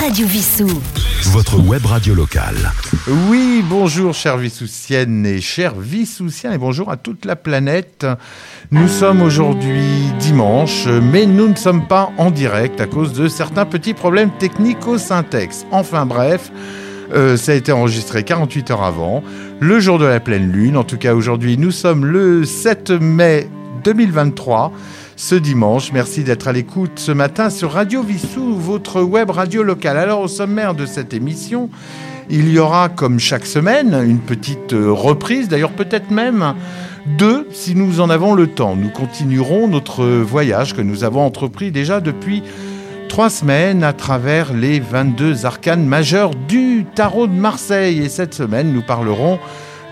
Radio Vissou. Votre web radio locale. Oui, bonjour chères Vissoussiennes et chers Vissoussiens et bonjour à toute la planète. Nous sommes aujourd'hui dimanche, mais nous ne sommes pas en direct à cause de certains petits problèmes techniques au syntaxe. Enfin bref, euh, ça a été enregistré 48 heures avant, le jour de la pleine lune. En tout cas, aujourd'hui, nous sommes le 7 mai 2023 ce dimanche. Merci d'être à l'écoute ce matin sur Radio Vissou, votre web radio locale. Alors au sommaire de cette émission, il y aura comme chaque semaine une petite euh, reprise, d'ailleurs peut-être même deux si nous en avons le temps. Nous continuerons notre voyage que nous avons entrepris déjà depuis trois semaines à travers les 22 arcanes majeurs du tarot de Marseille. Et cette semaine, nous parlerons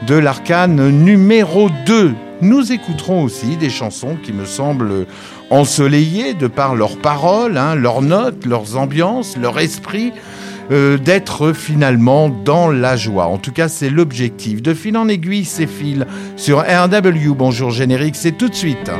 de l'arcane numéro 2 nous écouterons aussi des chansons qui me semblent ensoleillées de par leurs paroles, hein, leurs notes, leurs ambiances, leur esprit, euh, d'être finalement dans la joie. En tout cas, c'est l'objectif. De fil en aiguille, c'est fil sur RW. Bonjour générique, c'est tout de suite.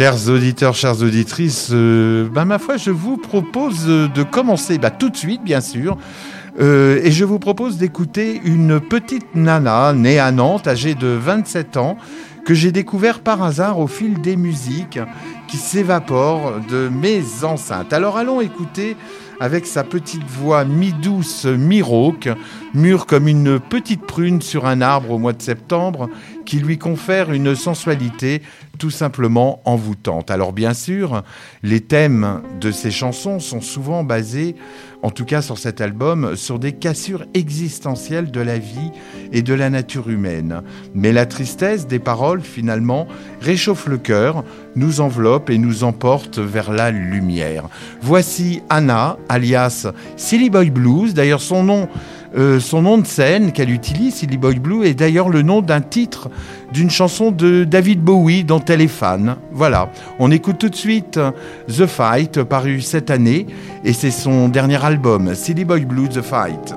Chers auditeurs, chères auditrices, euh, ben, ma foi, je vous propose de commencer bah, tout de suite, bien sûr. Euh, et je vous propose d'écouter une petite nana née à Nantes, âgée de 27 ans, que j'ai découvert par hasard au fil des musiques qui s'évaporent de mes enceintes. Alors allons écouter avec sa petite voix mi-douce, mi-rauque, mûre comme une petite prune sur un arbre au mois de septembre, qui lui confère une sensualité tout simplement envoûtante. Alors bien sûr, les thèmes de ces chansons sont souvent basés, en tout cas sur cet album, sur des cassures existentielles de la vie et de la nature humaine. Mais la tristesse des paroles, finalement, réchauffe le cœur, nous enveloppe et nous emporte vers la lumière. Voici Anna, alias Silly Boy Blues, d'ailleurs son nom euh, son nom de scène qu'elle utilise, Silly Boy Blue, est d'ailleurs le nom d'un titre d'une chanson de David Bowie dont elle est fan. Voilà, on écoute tout de suite The Fight, paru cette année, et c'est son dernier album, Silly Boy Blue, The Fight.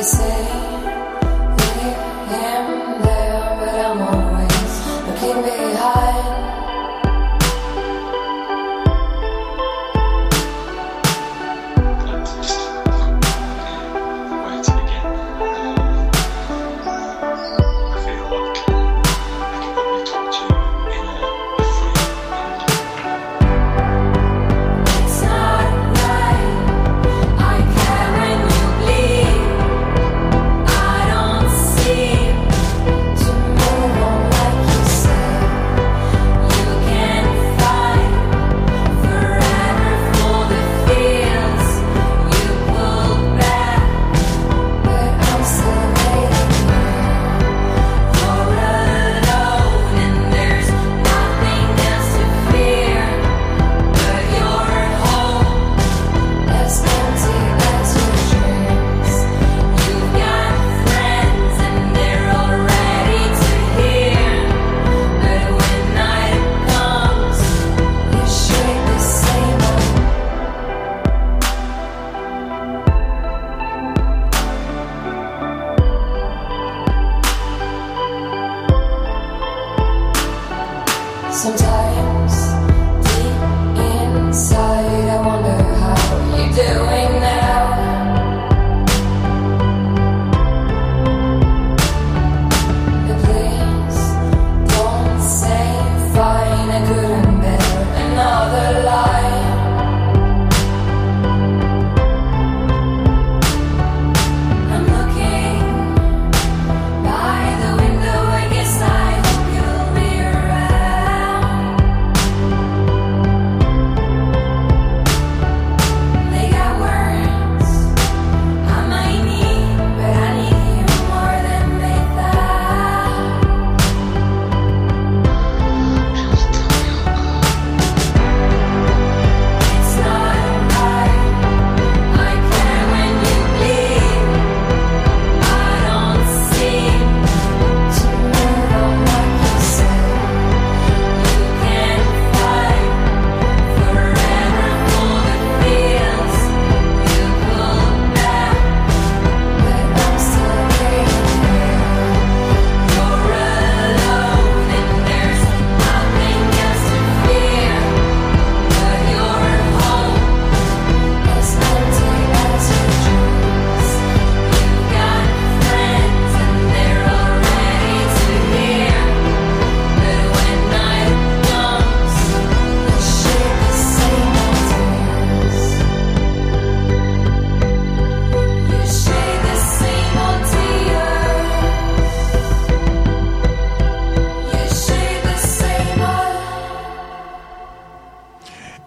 to say.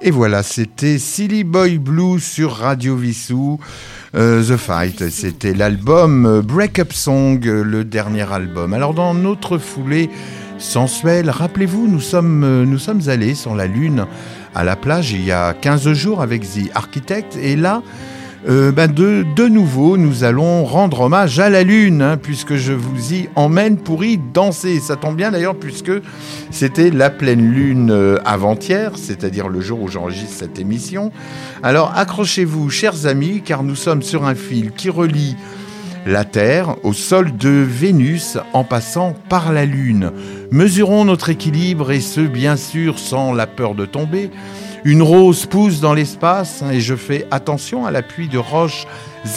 Et voilà, c'était Silly Boy Blue sur Radio Vissou. Euh, The Fight, c'était l'album euh, Break Up Song, euh, le dernier album. Alors dans notre foulée sensuelle, rappelez-vous, nous sommes, nous sommes allés sur la Lune à la plage il y a 15 jours avec The Architect et là, euh, ben de, nouveau, nous allons rendre hommage à la Lune, hein, puisque je vous y emmène pour y danser. Ça tombe bien d'ailleurs, puisque c'était la pleine Lune euh, avant-hier, c'est-à-dire le jour où j'enregistre cette émission. Alors accrochez-vous, chers amis, car nous sommes sur un fil qui relie la Terre au sol de Vénus en passant par la Lune. Mesurons notre équilibre et ce, bien sûr, sans la peur de tomber. Une rose pousse dans l'espace hein, et je fais attention à l'appui de roches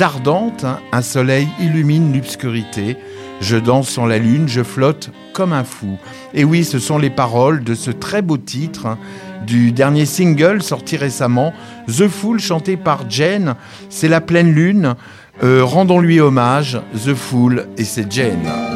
ardentes. Hein. Un soleil illumine l'obscurité. Je danse sur la lune, je flotte comme un fou. Et oui, ce sont les paroles de ce très beau titre hein, du dernier single sorti récemment, The Fool, chanté par Jane. C'est la pleine lune. Euh, rendons-lui hommage, The Fool, et c'est Jane.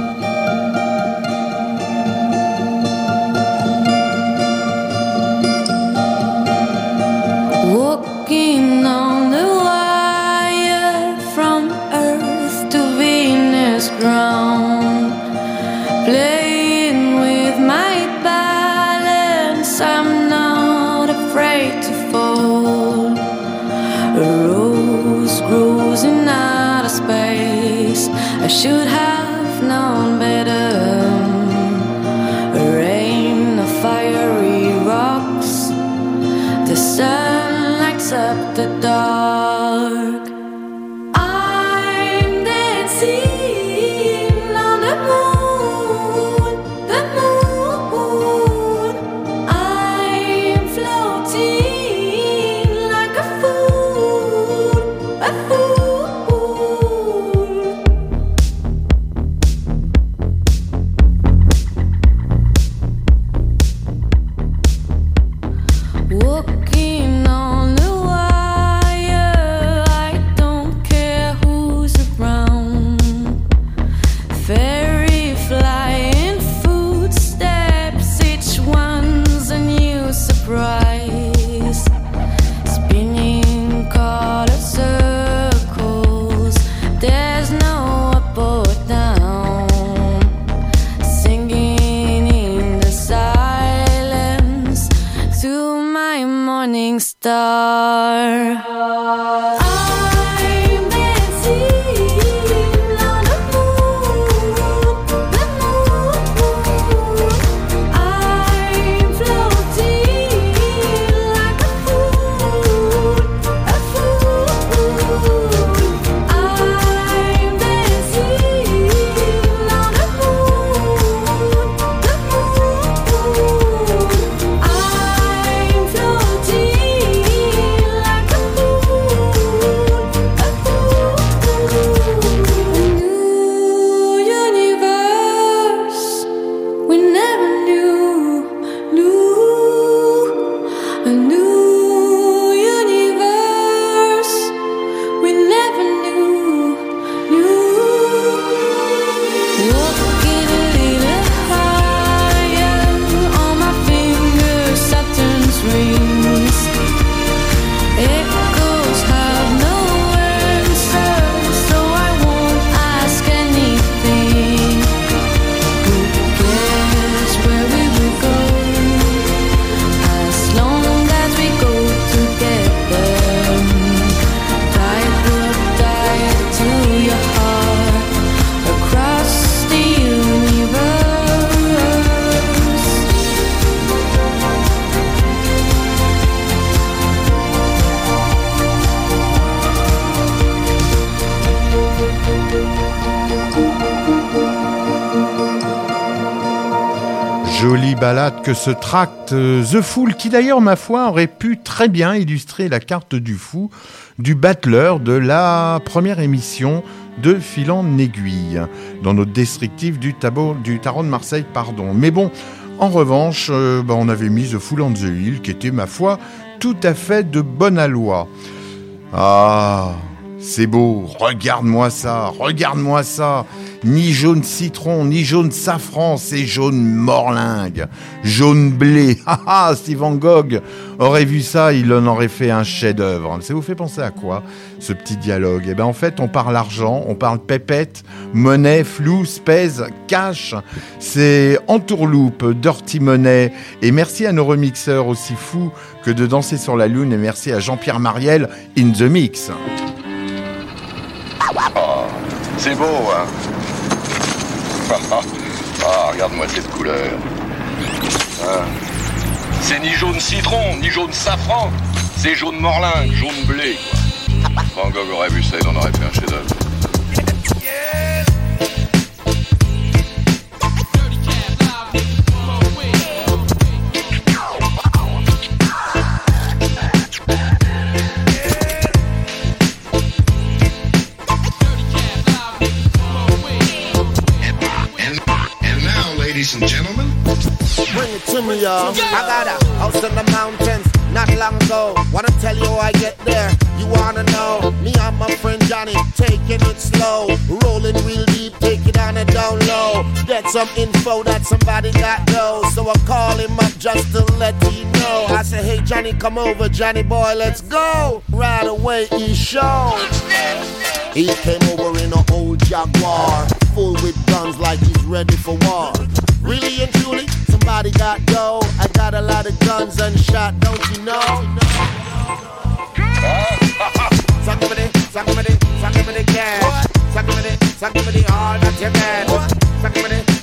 Ce tract euh, The Fool, qui d'ailleurs, ma foi, aurait pu très bien illustrer la carte du fou du battleur de la première émission de Fil en aiguille, dans notre descriptif du, tableau, du tarot de Marseille, pardon. Mais bon, en revanche, euh, bah, on avait mis The Fool on the Hill, qui était, ma foi, tout à fait de bonne aloi. Ah, c'est beau, regarde-moi ça, regarde-moi ça. Ni jaune citron, ni jaune safran, c'est jaune morlingue, jaune blé. Ah si Van Gogh aurait vu ça, il en aurait fait un chef-d'œuvre. Ça vous fait penser à quoi, ce petit dialogue? Eh bien, en fait, on parle argent, on parle pépette, monnaie, flou, spèze, cash. C'est entourloupe, dirty money. Et merci à nos remixeurs aussi fous que de danser sur la lune. Et merci à Jean-Pierre Mariel in the mix. C'est beau, hein Ah, regarde-moi cette couleur. Hein c'est ni jaune citron, ni jaune safran. C'est jaune morlin, jaune blé, quoi. Van Gogh aurait vu ça, il en aurait fait un chef-d'œuvre. Bring it to me, y'all. I got a house in the mountains not long ago. Wanna tell you how I get there? You wanna know? Me and my friend Johnny taking it slow, rolling real deep, take it on a down low. Get some info that somebody got though, so I call him up just to let he know. I say, Hey Johnny, come over, Johnny boy, let's go. Right away he showed. He came over in an old Jaguar, full with guns like he's ready for war. Really and truly, somebody got dough. I got a lot of guns unshot, don't you know? Suck me the, suck me the, suck me the cash. Suck me the, suck me the all that you. Suck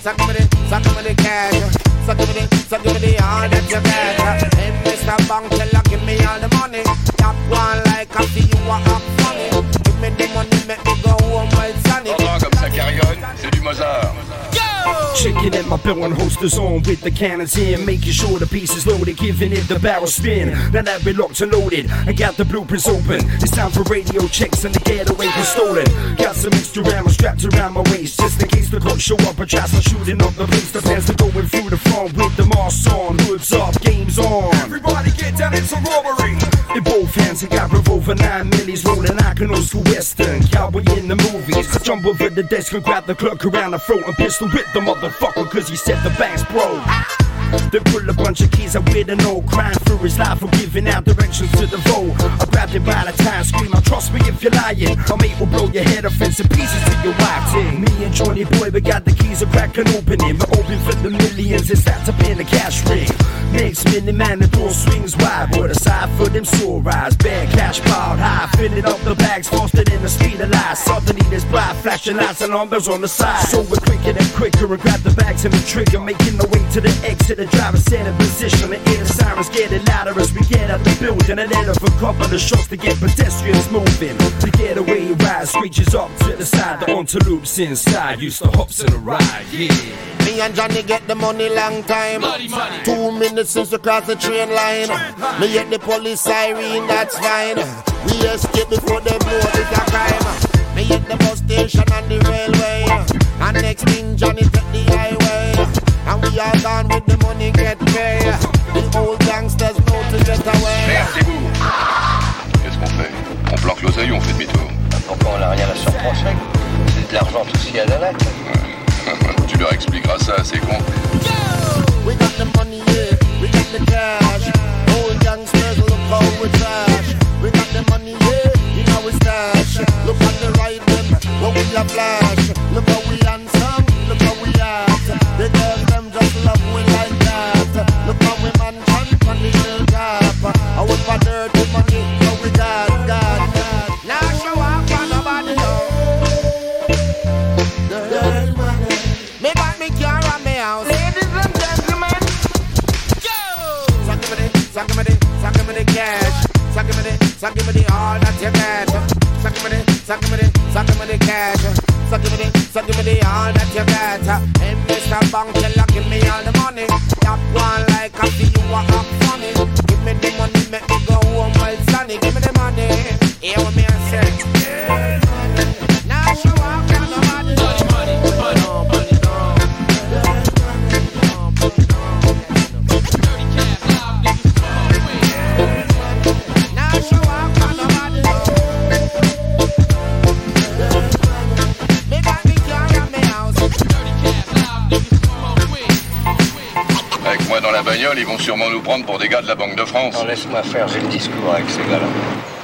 suck suck cash. Suck me the, suck me the all that you get. Hey, Mr. Bank teller, give me all the money. Top one like I see you are up funny. Give me the money, make me go home while sunny. Oh, comme ça carillonne, c'est du Mozart. Checking in my barrel holsters on with the cannons in, making sure the pieces loaded, giving it the barrel spin. Now that we locked and loaded, I got the blueprints open. It's time for radio checks and the getaway was stolen. Got some extra ammo strapped around my waist, just in case the clock show up and try some shooting up the place. The plans are going through the front with the mask on, hoods up, games on. Everybody get down, it's a robbery. In both hands, I got revolver nine millis rolling iconos to western. Cowboy in the movies. I jump over the desk and grab the clerk around the throat and pistol with the motherfucker, cause he said the bank's broke. They pull a bunch of keys, I with an old crime through his life for giving out directions to the vote. I grabbed him by the time, I'll trust me if you're lying. My mate will blow your head off into pieces to your wife ting. Me and Johnny Boy, we got the keys, are cracking opening. We're open for the millions, it's that to pin the cash ring. Next minute, man, the door swings wide. But aside for them sore eyes, bad cash piled high. Filling up the bags faster than the speed of light. Suddenly there's bright flashing lights and numbers on the side. So we're quicker and quicker and grab the bags and the trigger. Making our way to the exit, the driver set in position. The the sirens getting louder as we get out the building. And then for couple of shots to get pedestrians moving. To get away. Ride screeches up to the side. The onto loops inside. Used to hops in a ride, yeah. Me and Johnny get the money long time. Money, money. Two minutes since we cross the train line. Me hit the police siren, that's fine. We escape before them know it's a crime. Me hit the bus station and the railway. And next thing Johnny take the highway. We are gone with the money get paid. The old gangsters know to get away. Merde, c'est vous Qu'est-ce qu'on fait? On planque l'oseille ou on fait demi-tour? Pourquoi on n'a rien à surprendre C'est de l'argent tout a de la Tu leur expliqueras ça, c'est con. We got the money, yeah. We got the cash. Old gangsters, look how we trash. We got the money, yeah. In our stash. Look at the right them, what we a flash. Look how we go! Suck me the, me me cash. So give me the, so give me the all that you get. So give me the, so give me the, so give me the cash. So give me the, so give me the all that you get. Hey, Mr. Bank teller, give me all the money. That one like I see you are up funny. Give me the money, make me go home well sunny. Give me the money. Hear what me I say. Now bagnole, ils vont sûrement nous prendre pour des gars de la Banque de France. Non, laisse-moi faire, j'ai le discours avec ces gars-là.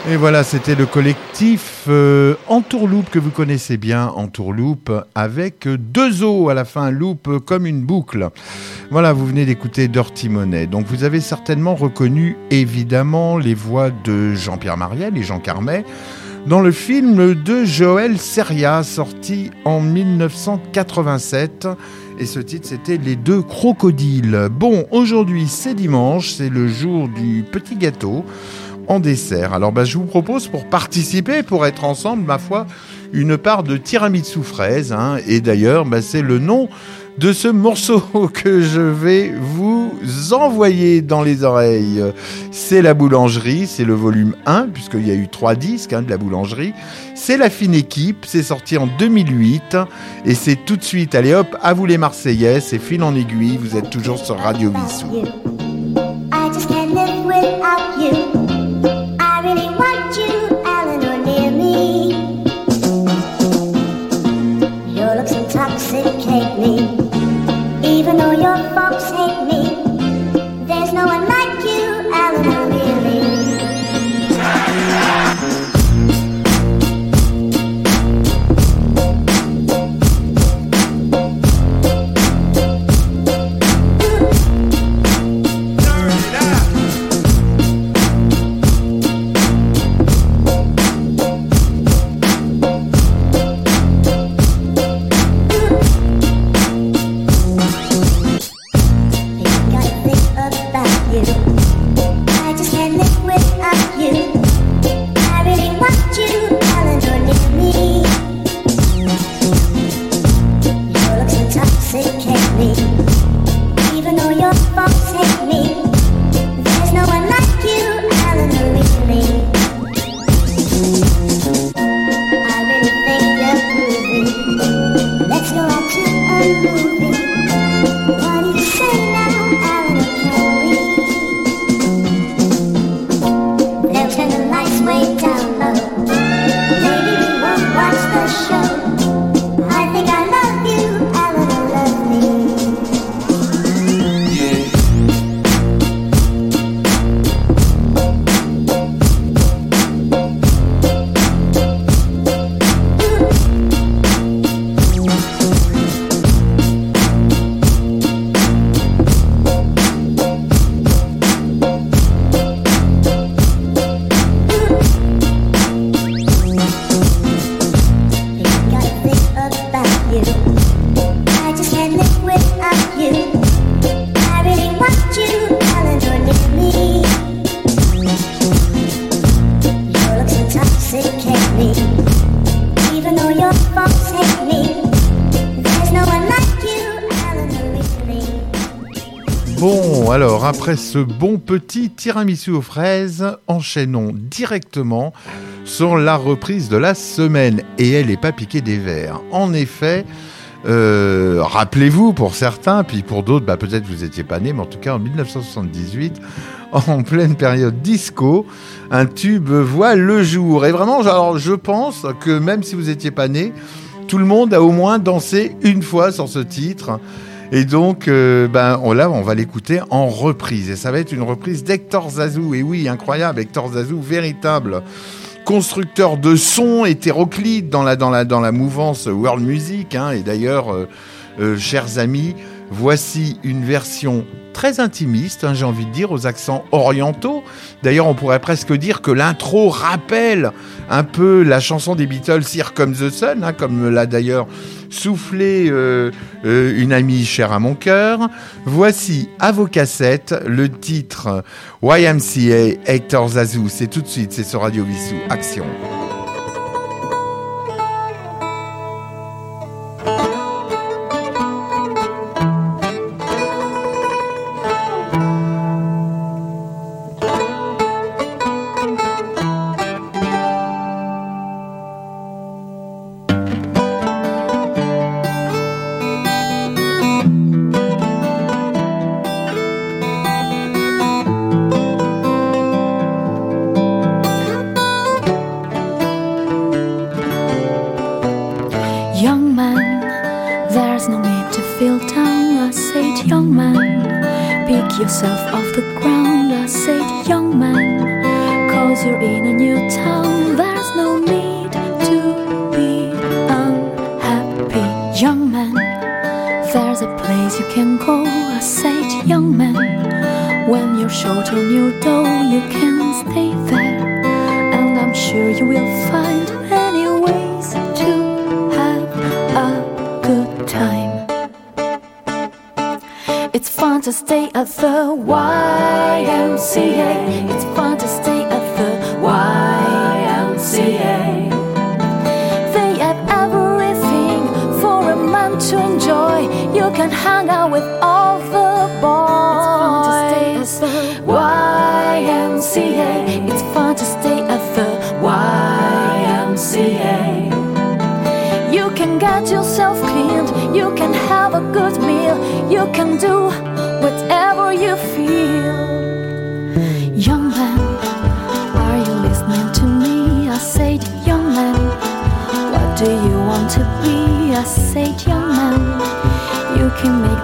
Et voilà, c'était le collectif euh, Entourloupe que vous connaissez bien, Entourloupe, avec deux os à la fin, loupe comme une boucle. Voilà, vous venez d'écouter Dirty Money. Donc vous avez certainement reconnu évidemment les voix de Jean-Pierre Mariel et Jean Carmet dans le film de Joël Seria, sorti en 1987. Et ce titre, c'était Les deux crocodiles. Bon, aujourd'hui, c'est dimanche, c'est le jour du petit gâteau en dessert. Alors, bah, je vous propose pour participer, pour être ensemble, ma foi, une part de tiramisu fraise. hein. Et d'ailleurs, bah, c'est le nom de ce morceau que je vais vous envoyer dans les oreilles. C'est la boulangerie, c'est le volume 1, puisqu'il y a eu trois disques hein, de la boulangerie. C'est la fine équipe, c'est sorti en 2008, et c'est tout de suite, allez hop, à vous les Marseillais, c'est fil en aiguille, vous êtes toujours sur Radio Vissou. Alors après ce bon petit tiramisu aux fraises, enchaînons directement sur la reprise de la semaine. Et elle n'est pas piquée des verres. En effet, euh, rappelez-vous pour certains, puis pour d'autres, bah, peut-être vous n'étiez pas nés, mais en tout cas en 1978, en pleine période disco, un tube voit le jour. Et vraiment, alors, je pense que même si vous n'étiez pas né, tout le monde a au moins dansé une fois sur ce titre. Et donc, euh, ben, on, là, on va l'écouter en reprise. Et ça va être une reprise d'Hector Zazou. Et oui, incroyable, Hector Zazou, véritable constructeur de sons hétéroclites dans la, dans la, dans la mouvance world music. hein. et d'ailleurs, euh, euh, chers amis, Voici une version très intimiste, hein, j'ai envie de dire, aux accents orientaux. D'ailleurs, on pourrait presque dire que l'intro rappelle un peu la chanson des Beatles, Here Comes the Sun, hein, comme l'a d'ailleurs soufflé euh, euh, une amie chère à mon cœur. Voici à vos cassettes le titre YMCA Hector Zazou. C'est tout de suite, c'est sur Radio Vissou. Action.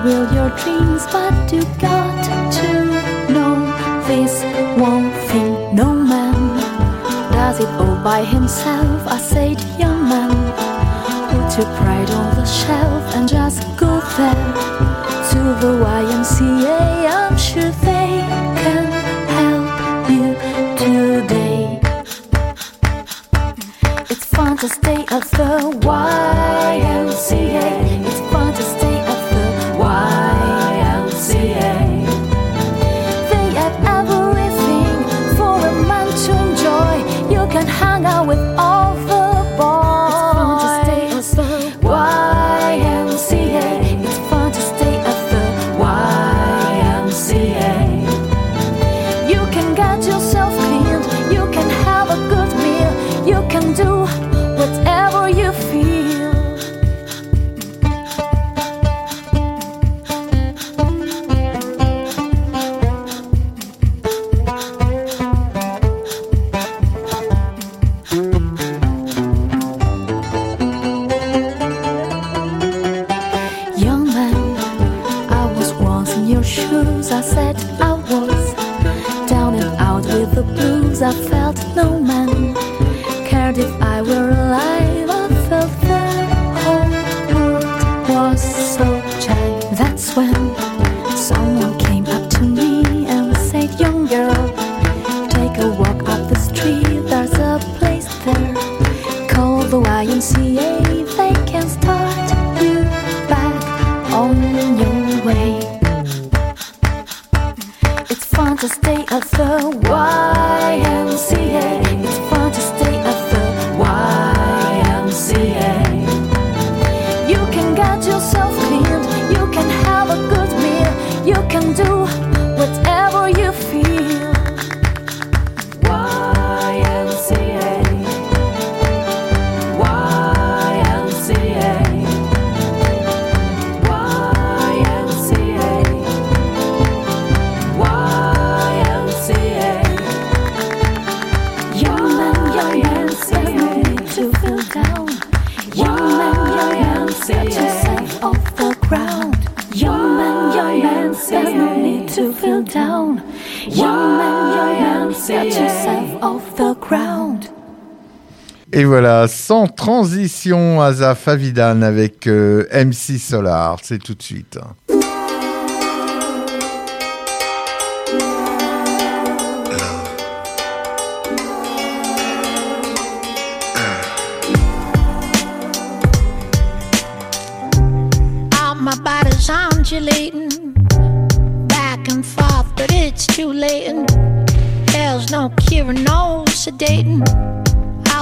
will your dreams, but you got to know this one thing. No man does it all by himself. I said, young man, put your pride on the shelf and just go there to the YMCA. I'm sure they can help you today. It's fun to stay at the Y. Nicolas, sans transition, Aza Favidan avec euh, MC Solar, c'est tout de suite.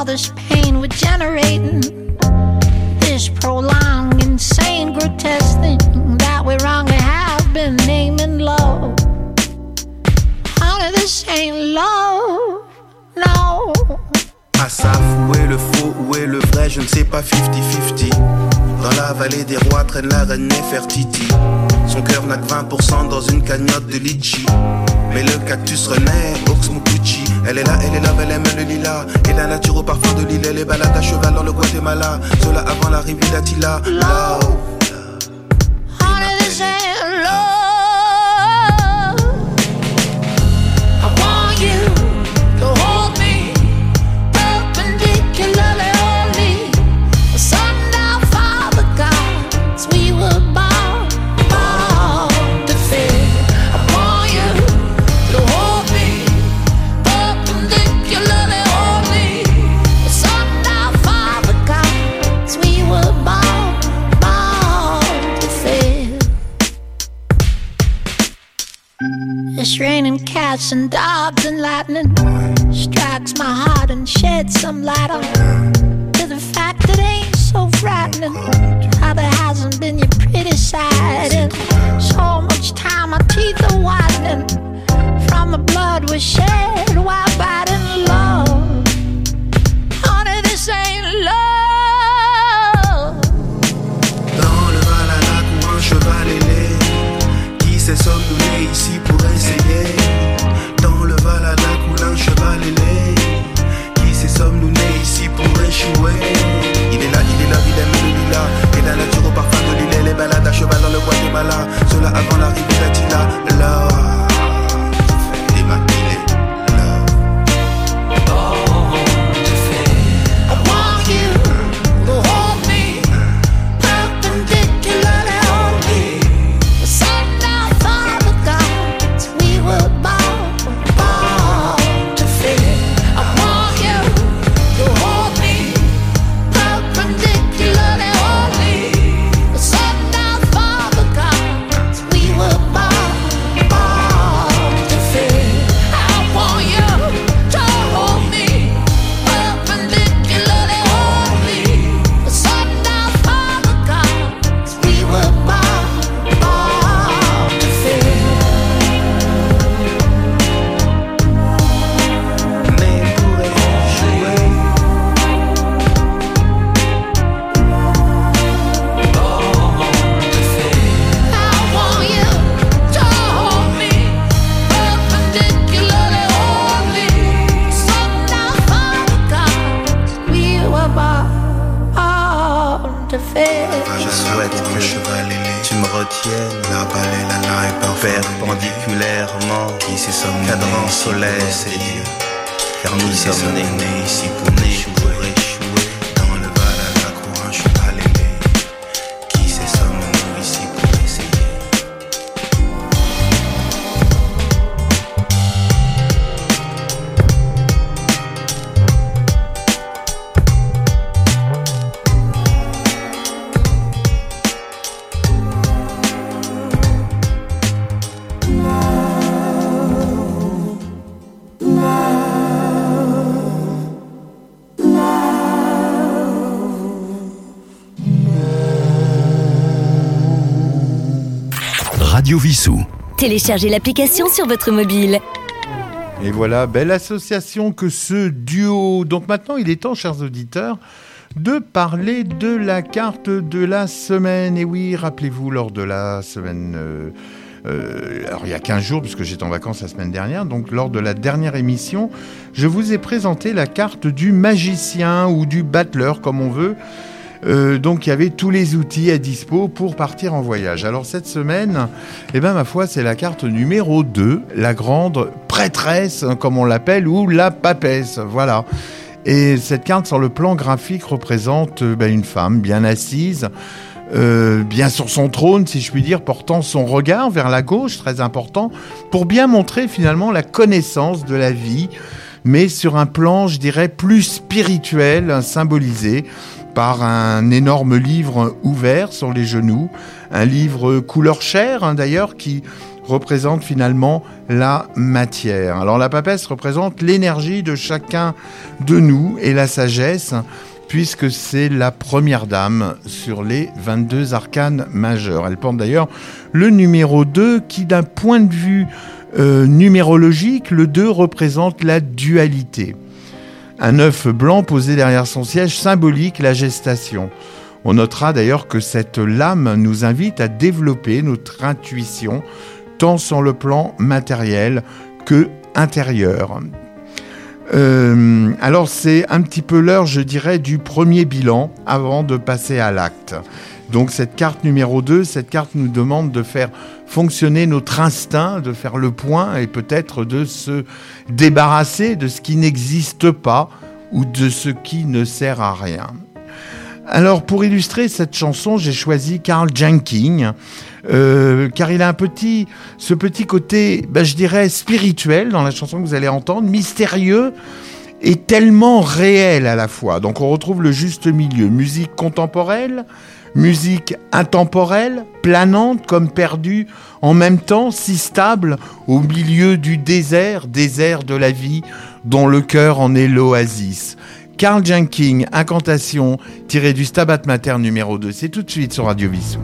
it's generating. This prolonged, insane, grotesque thing that we wrongly have been naming love. Honey, this ain't love. No. Asaf, où est le faux, où est le vrai, je ne sais pas 50-50 Dans la vallée des rois traîne la reine Nefertiti Son cœur n'a que 20% dans une cagnotte de litchi Mais le cactus renaît, Ox Elle est là, elle est là, elle aime le lilas. Et la nature au parfum de l'île, elle est balade à cheval dans le Guatemala. Cela avant l'arrivée d'Attila. Love and dogs and lightning strikes my heart and sheds some light on Téléchargez l'application sur votre mobile. Et voilà, belle association que ce duo. Donc maintenant, il est temps, chers auditeurs, de parler de la carte de la semaine. Et oui, rappelez-vous, lors de la semaine... euh, euh, alors il y a 15 jours, puisque j'étais en vacances la semaine dernière, donc lors de la dernière émission, je vous ai présenté la carte du magicien ou du battleur, comme on veut. Euh, donc il y avait tous les outils à dispo pour partir en voyage. Alors cette semaine, eh ben ma foi, c'est la carte numéro 2, la grande prêtresse, hein, comme on l'appelle, ou la papesse, voilà. Et cette carte sur le plan graphique représente euh, ben, une femme bien assise, euh, bien sur son trône, si je puis dire, portant son regard vers la gauche, très important, pour bien montrer finalement la connaissance de la vie, mais sur un plan, je dirais, plus spirituel, hein, symbolisé par un énorme livre ouvert sur les genoux, un livre couleur chair hein, d'ailleurs qui représente finalement la matière. Alors la papesse représente l'énergie de chacun de nous et la sagesse, puisque c'est la première dame sur les 22 arcanes majeurs. Elle porte d'ailleurs le numéro 2 qui d'un point de vue euh, numérologique, le 2 représente la dualité. Un œuf blanc posé derrière son siège symbolique la gestation. On notera d'ailleurs que cette lame nous invite à développer notre intuition, tant sur le plan matériel que intérieur. Euh, alors c'est un petit peu l'heure, je dirais, du premier bilan avant de passer à l'acte. Donc cette carte numéro 2, cette carte nous demande de faire fonctionner notre instinct, de faire le point et peut-être de se débarrasser de ce qui n'existe pas ou de ce qui ne sert à rien. Alors pour illustrer cette chanson, j'ai choisi Carl Jenkins, euh, car il a un petit, ce petit côté, ben, je dirais, spirituel dans la chanson que vous allez entendre, mystérieux et tellement réel à la fois. Donc on retrouve le juste milieu, musique contemporaine, musique intemporelle, planante comme perdue, en même temps si stable au milieu du désert, désert de la vie, dont le cœur en est l'oasis. Carl Jenkins, Incantation, tiré du Stabat Mater numéro 2. C'est tout de suite sur Radio Vissou.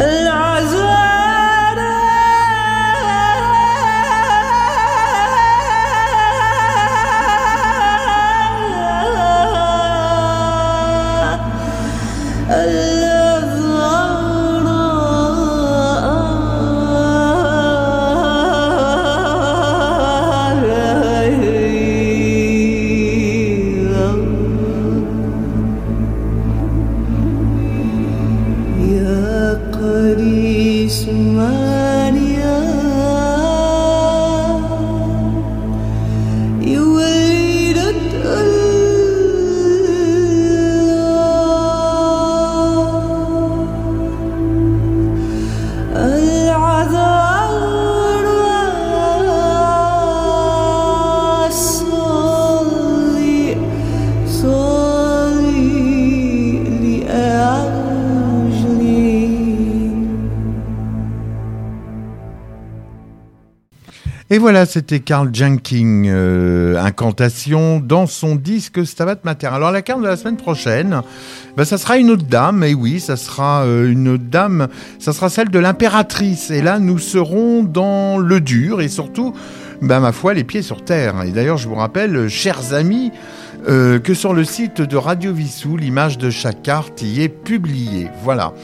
Et voilà, c'était Carl Jenkins, euh, Incantation, dans son disque Stabat Mater. Alors la carte de la semaine prochaine, ben, ça sera une autre dame, et oui, ça sera euh, une autre dame, ça sera celle de l'impératrice. Et là, nous serons dans le dur, et surtout, ben, ma foi, les pieds sur terre. Et d'ailleurs, je vous rappelle, chers amis, euh, que sur le site de Radio Vissou, l'image de chaque carte y est publiée. Voilà.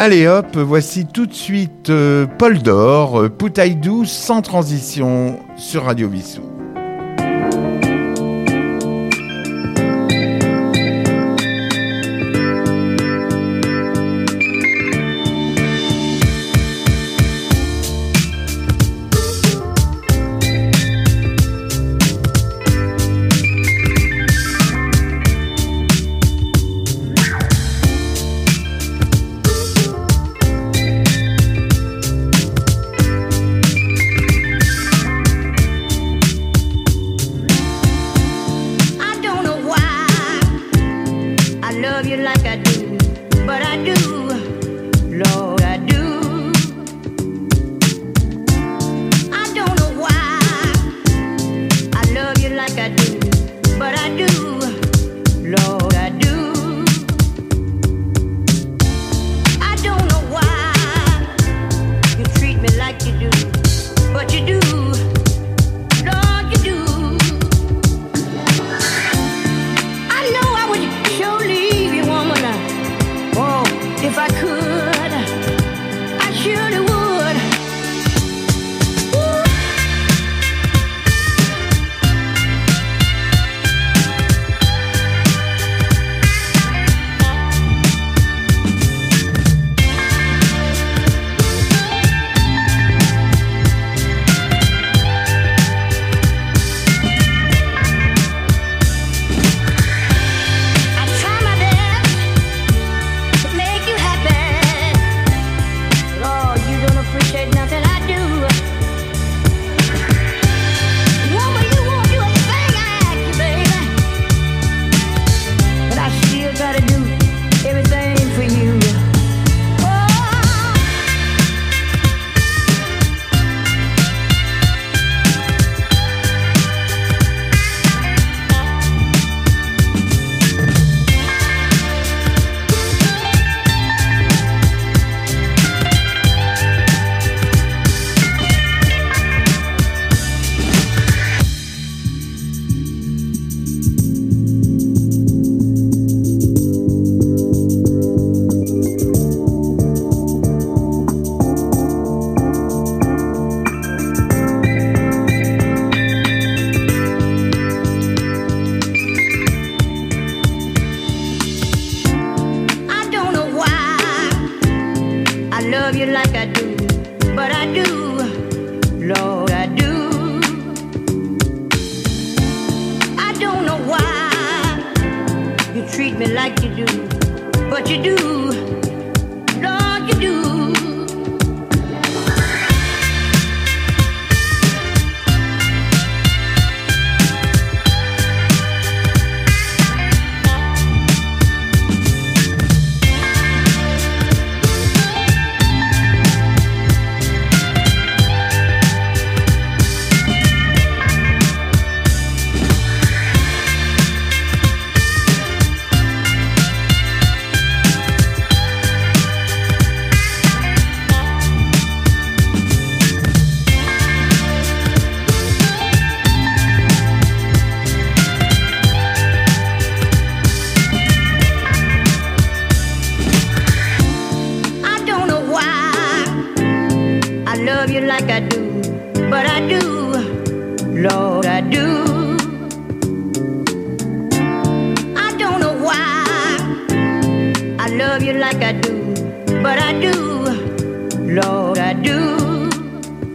Allez hop, voici tout de suite euh, Paul d'Or, euh, Poutaille douce sans transition sur Radio Vissou.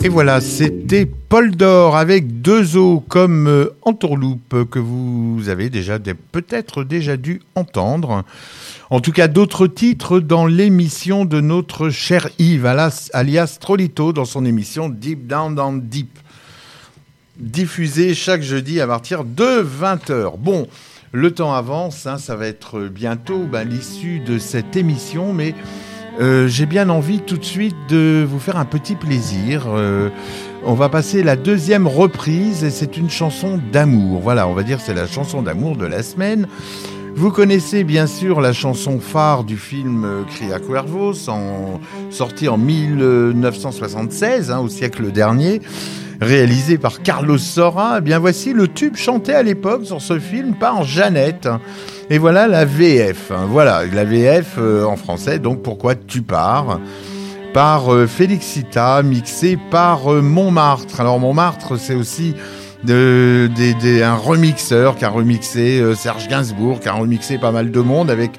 Et voilà, c'était Paul d'Or avec deux os comme euh, entourloupe que vous avez déjà peut-être déjà dû entendre. En tout cas, d'autres titres dans l'émission de notre cher Yves, alias Trolito, dans son émission Deep Down Down Deep. Diffusée chaque jeudi à partir de 20h. Bon, le temps avance, hein, ça va être bientôt ben, l'issue de cette émission, mais euh, j'ai bien envie tout de suite de vous faire un petit plaisir. Euh, on va passer la deuxième reprise et c'est une chanson d'amour. Voilà, on va dire c'est la chanson d'amour de la semaine. Vous connaissez bien sûr la chanson phare du film euh, Cria Cuervos, en, sorti en 1976, hein, au siècle dernier, réalisé par Carlos Sora. Eh bien voici le tube chanté à l'époque sur ce film par Jeannette. Et voilà la VF. hein. Voilà, la VF euh, en français, donc Pourquoi tu pars par euh, Félixita, mixé par Montmartre. Alors Montmartre, c'est aussi de, un remixeur qui a remixé euh, Serge Gainsbourg, qui a remixé pas mal de monde avec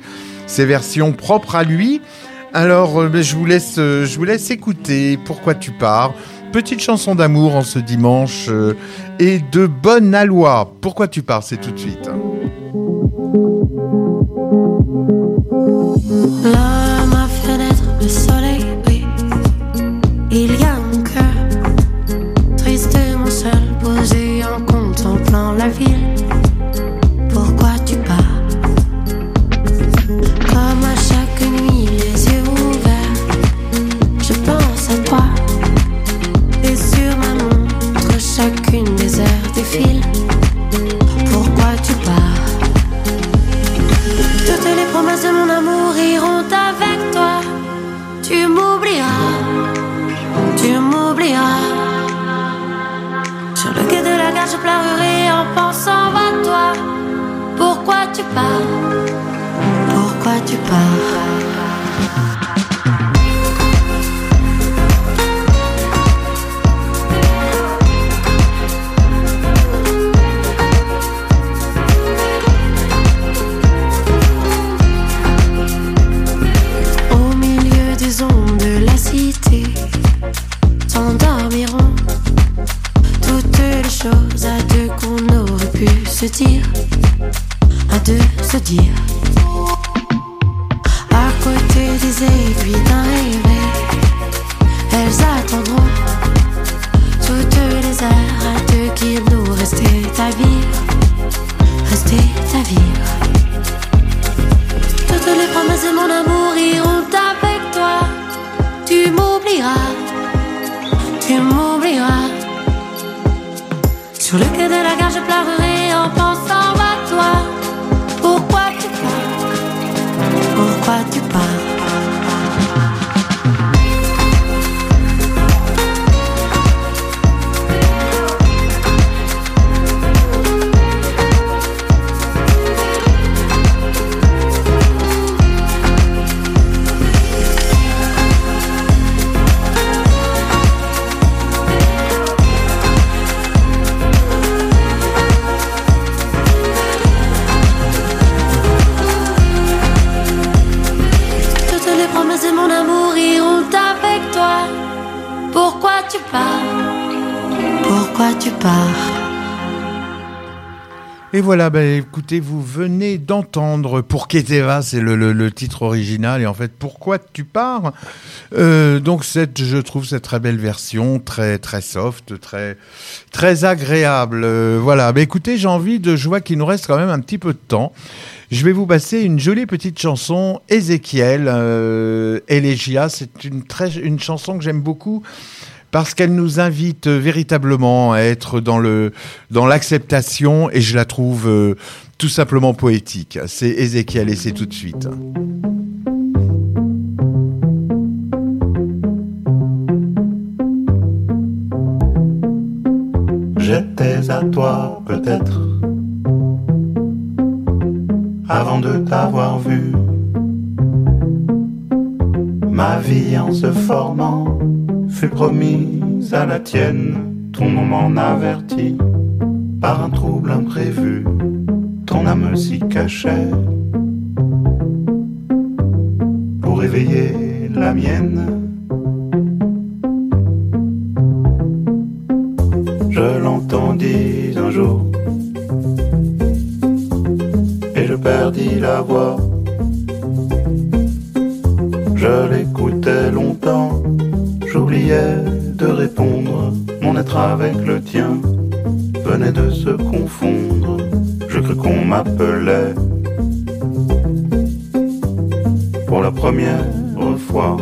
ses versions propres à lui. Alors, euh, ben, je, vous laisse, euh, je vous laisse écouter Pourquoi tu pars. Petite chanson d'amour en ce dimanche et de bonne aloi. Pourquoi tu pars, c'est tout de suite. La ville. Et voilà, bah, écoutez, vous venez d'entendre Pour Keteva, c'est le, le- le titre original, et en fait, Pourquoi tu pars Euh, Donc, cette, je trouve cette très belle version, très très soft, très très agréable. Euh, voilà, bah, écoutez, j'ai envie de, je vois qu'il nous reste quand même un petit peu de temps. Je vais vous passer une jolie petite chanson, Ézéchiel, euh, Elegia. C'est une, très, une chanson que j'aime beaucoup parce qu'elle nous invite véritablement à être dans le dans l'acceptation et je la trouve euh, tout simplement poétique. C'est Ézéchiel et c'est tout de suite. J'étais à toi peut-être avant de t'avoir vu. Ma vie en se formant fut promise à la tienne. Ton nom m'en avertit par un trouble imprévu. Ton âme s'y cachait pour éveiller la mienne. Je l'entendis un jour et je perdis la voix. Je l'écoutais longtemps, de répondre. Mon être avec le tien venait de se confondre. Je crus qu'on m'appelait pour la première fois.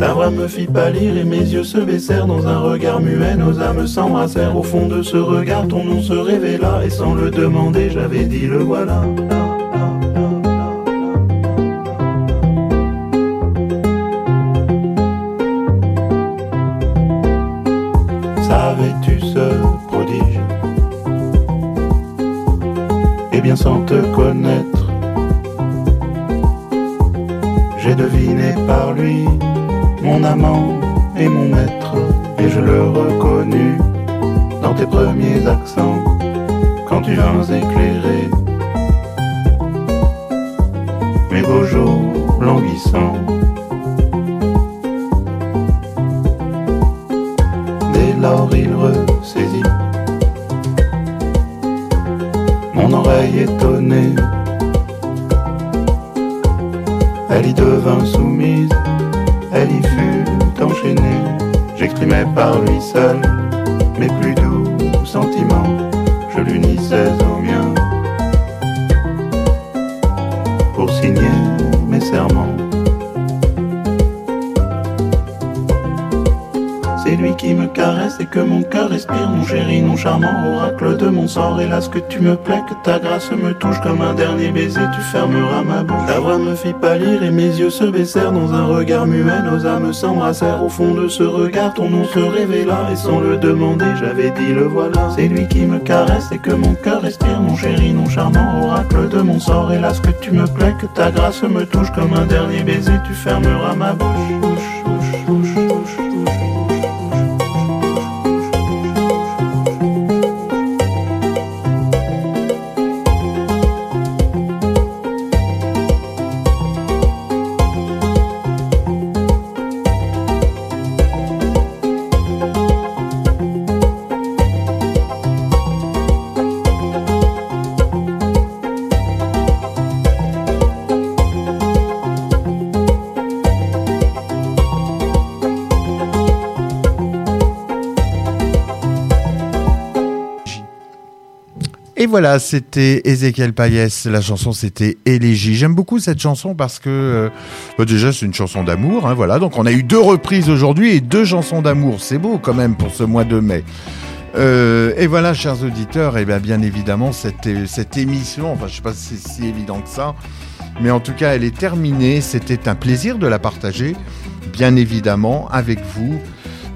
Ta voix me fit pâlir et mes yeux se baissèrent dans un regard muet. Nos âmes s'embrassèrent au fond de ce regard. Ton nom se révéla et sans le demander, j'avais dit le voilà. Sort. Hélas que tu me plais, que ta grâce me touche comme un dernier baiser, tu fermeras ma bouche. Ta voix me fit pâlir et mes yeux se baissèrent dans un regard muet. Nos âmes s'embrassèrent au fond de ce regard, ton nom se révéla et sans le demander, j'avais dit le voilà. C'est lui qui me caresse et que mon cœur respire, mon chéri, mon charmant oracle de mon sort. Hélas que tu me plais, que ta grâce me touche comme un dernier baiser, tu fermeras ma bouche, voilà, c'était Ezekiel Payès. La chanson, c'était Élégie. J'aime beaucoup cette chanson parce que, euh, bah, déjà, c'est une chanson d'amour. Hein, voilà, donc on a eu deux reprises aujourd'hui et deux chansons d'amour. C'est beau quand même pour ce mois de mai. Euh, et voilà, chers auditeurs, et bien, bien évidemment, cette, cette émission, enfin, je sais pas si c'est si évident que ça, mais en tout cas, elle est terminée. C'était un plaisir de la partager, bien évidemment, avec vous,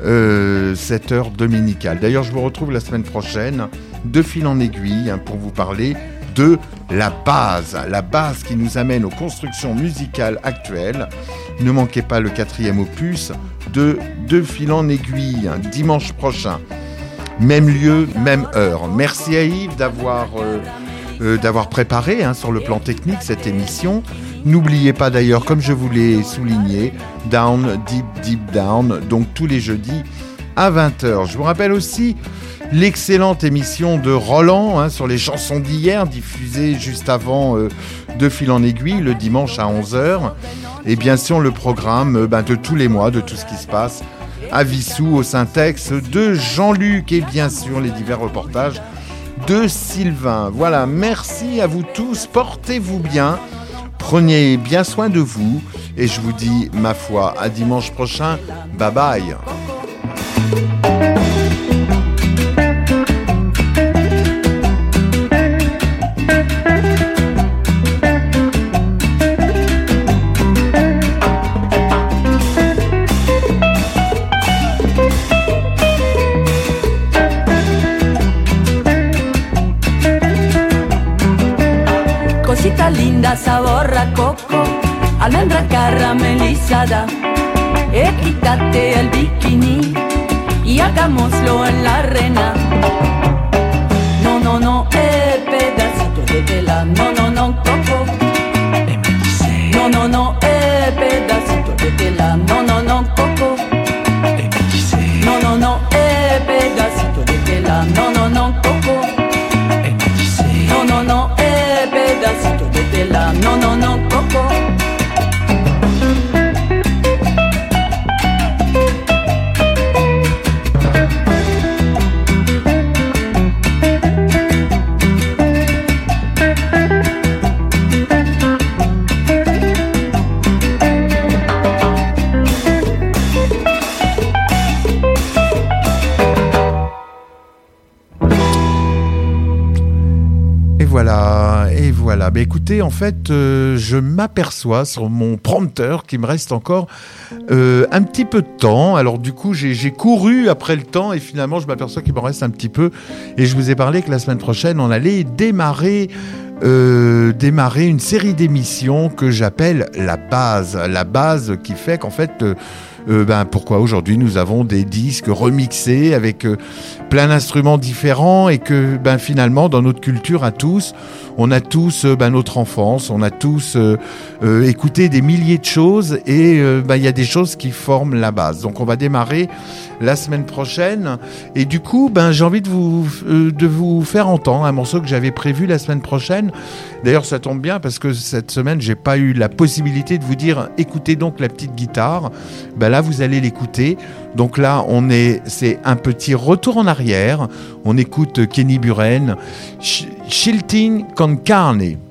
euh, cette heure dominicale. D'ailleurs, je vous retrouve la semaine prochaine, de fil en aiguille, hein, pour vous parler de la base, la base qui nous amène aux constructions musicales actuelles. Ne manquez pas le quatrième opus de De fil en aiguille, hein, dimanche prochain. Même lieu, même heure. Merci à Yves d'avoir euh, euh, préparé hein, sur le plan technique cette émission. N'oubliez pas d'ailleurs, comme je vous l'ai souligné, Down, Deep, Deep Down, donc tous les jeudis à 20h. Je vous rappelle aussi l'excellente émission de Roland hein, sur les chansons d'hier, diffusée juste avant euh, De fil en aiguille, le dimanche à 11h. Et bien sûr, le programme euh, ben, de tous les mois, de tout ce qui se passe à Vissou, au Syntex, de Jean-Luc et bien sûr les divers reportages de Sylvain. Voilà, merci à vous tous, portez-vous bien, prenez bien soin de vous et je vous dis, ma foi, à dimanche prochain, bye bye. Quítate el bikini y hagámoslo en la arena. No, no, no, eh, pedacito de tela. No, Écoutez, en fait, euh, je m'aperçois sur mon prompteur qu'il me reste encore euh, un petit peu de temps. Alors du coup, j'ai couru après le temps et finalement, je m'aperçois qu'il me reste un petit peu. Et je vous ai parlé que la semaine prochaine, on allait démarrer. euh, démarrer une série d'émissions que j'appelle la base, la base qui fait qu'en fait, ben pourquoi aujourd'hui nous avons des disques remixés avec plein d'instruments différents et que ben finalement dans notre culture à tous, on a tous euh, ben, notre enfance, on a tous euh, euh, écouté des milliers de choses et ben, il y a des choses qui forment la base. Donc on va démarrer la semaine prochaine et du coup ben j'ai envie de vous faire entendre un morceau que j'avais prévu la semaine prochaine. D'ailleurs ça tombe bien parce que cette semaine j'ai pas eu la possibilité de vous dire écoutez donc la petite guitare. Ben là vous allez l'écouter. Donc là on est c'est un petit retour en arrière. On écoute Kenny Buren, Sh- Shilting con carne.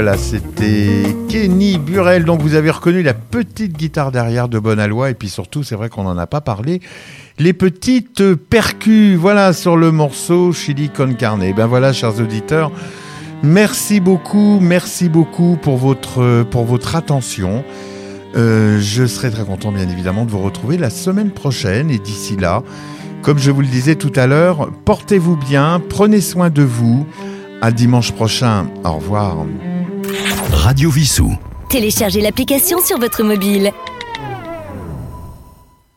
Voilà, c'était Kenny Burel. Donc vous avez reconnu la petite guitare derrière de Bonalois. Et puis surtout, c'est vrai qu'on n'en a pas parlé. Les petites percus, voilà, sur le morceau Chili con carne. Ben voilà, chers auditeurs. Merci beaucoup, merci beaucoup pour votre, pour votre attention. Euh, je serai très content, bien évidemment, de vous retrouver la semaine prochaine. Et d'ici là, comme je vous le disais tout à l'heure, portez-vous bien, prenez soin de vous. À dimanche prochain. Au revoir. Radio Vissou. Téléchargez l'application sur votre mobile.